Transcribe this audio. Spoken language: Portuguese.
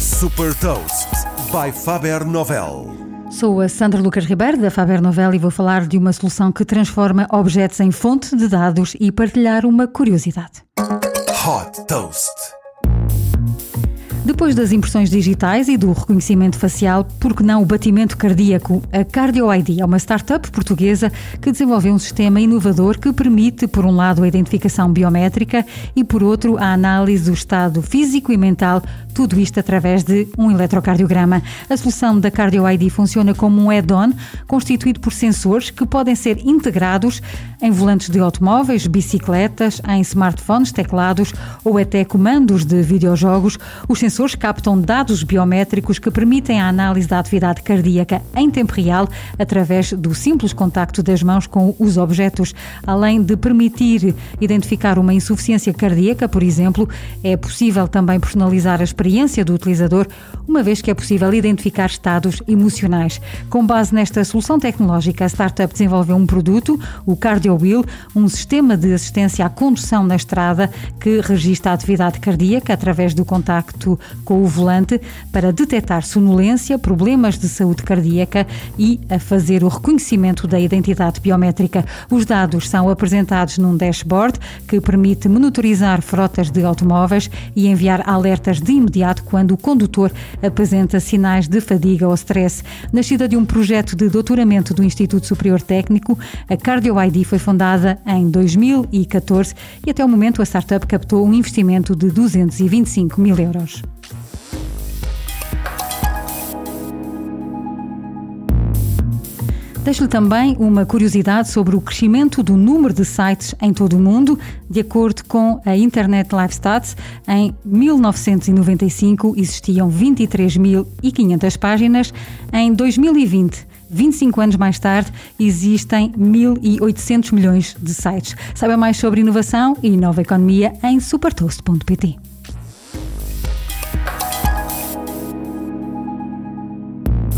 Super Toast by Faber Novel. Sou a Sandra Lucas Ribeiro da Faber Novel e vou falar de uma solução que transforma objetos em fonte de dados e partilhar uma curiosidade. Hot Toast. Depois das impressões digitais e do reconhecimento facial, por que não o batimento cardíaco? A Cardio ID é uma startup portuguesa que desenvolveu um sistema inovador que permite, por um lado, a identificação biométrica e, por outro, a análise do estado físico e mental, tudo isto através de um eletrocardiograma. A solução da Cardio ID funciona como um add-on constituído por sensores que podem ser integrados em volantes de automóveis, bicicletas, em smartphones, teclados ou até comandos de videojogos. Os sensores captam dados biométricos que permitem a análise da atividade cardíaca em tempo real através do simples contacto das mãos com os objetos. Além de permitir identificar uma insuficiência cardíaca, por exemplo, é possível também personalizar a experiência do utilizador, uma vez que é possível identificar estados emocionais. Com base nesta solução tecnológica, a startup desenvolveu um produto, o Cardio Wheel, um sistema de assistência à condução na estrada que registra a atividade cardíaca através do contacto com o volante para detectar sonolência, problemas de saúde cardíaca e a fazer o reconhecimento da identidade biométrica. Os dados são apresentados num dashboard que permite monitorizar frotas de automóveis e enviar alertas de imediato quando o condutor apresenta sinais de fadiga ou stress. Nascida de um projeto de doutoramento do Instituto Superior Técnico, a Cardio ID foi fundada em 2014 e até o momento a startup captou um investimento de 225 mil euros. Deixo-lhe também uma curiosidade sobre o crescimento do número de sites em todo o mundo. De acordo com a Internet Live Stats, em 1995 existiam 23.500 páginas. Em 2020, 25 anos mais tarde, existem 1.800 milhões de sites. Saiba mais sobre inovação e nova economia em supertoast.pt.